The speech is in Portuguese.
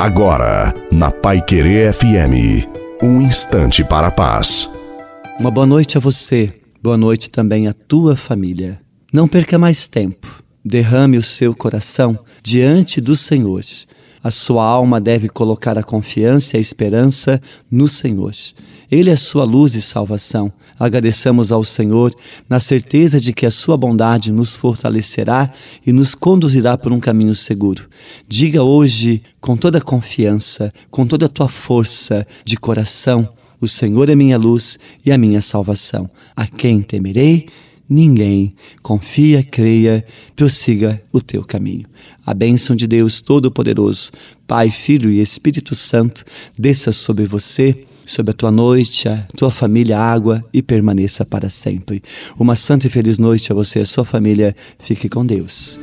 Agora, na Pai Querer FM, um instante para a paz. Uma boa noite a você, boa noite também à tua família. Não perca mais tempo, derrame o seu coração diante do Senhor. A sua alma deve colocar a confiança e a esperança no Senhor. Ele é sua luz e salvação. Agradeçamos ao Senhor na certeza de que a sua bondade nos fortalecerá e nos conduzirá por um caminho seguro. Diga hoje com toda confiança, com toda a tua força de coração: O Senhor é minha luz e a minha salvação. A quem temerei? Ninguém. Confia, creia, prossiga o teu caminho. A bênção de Deus Todo-Poderoso, Pai, Filho e Espírito Santo, desça sobre você sobre a tua noite, a tua família, água e permaneça para sempre. Uma santa e feliz noite a você e a sua família. Fique com Deus.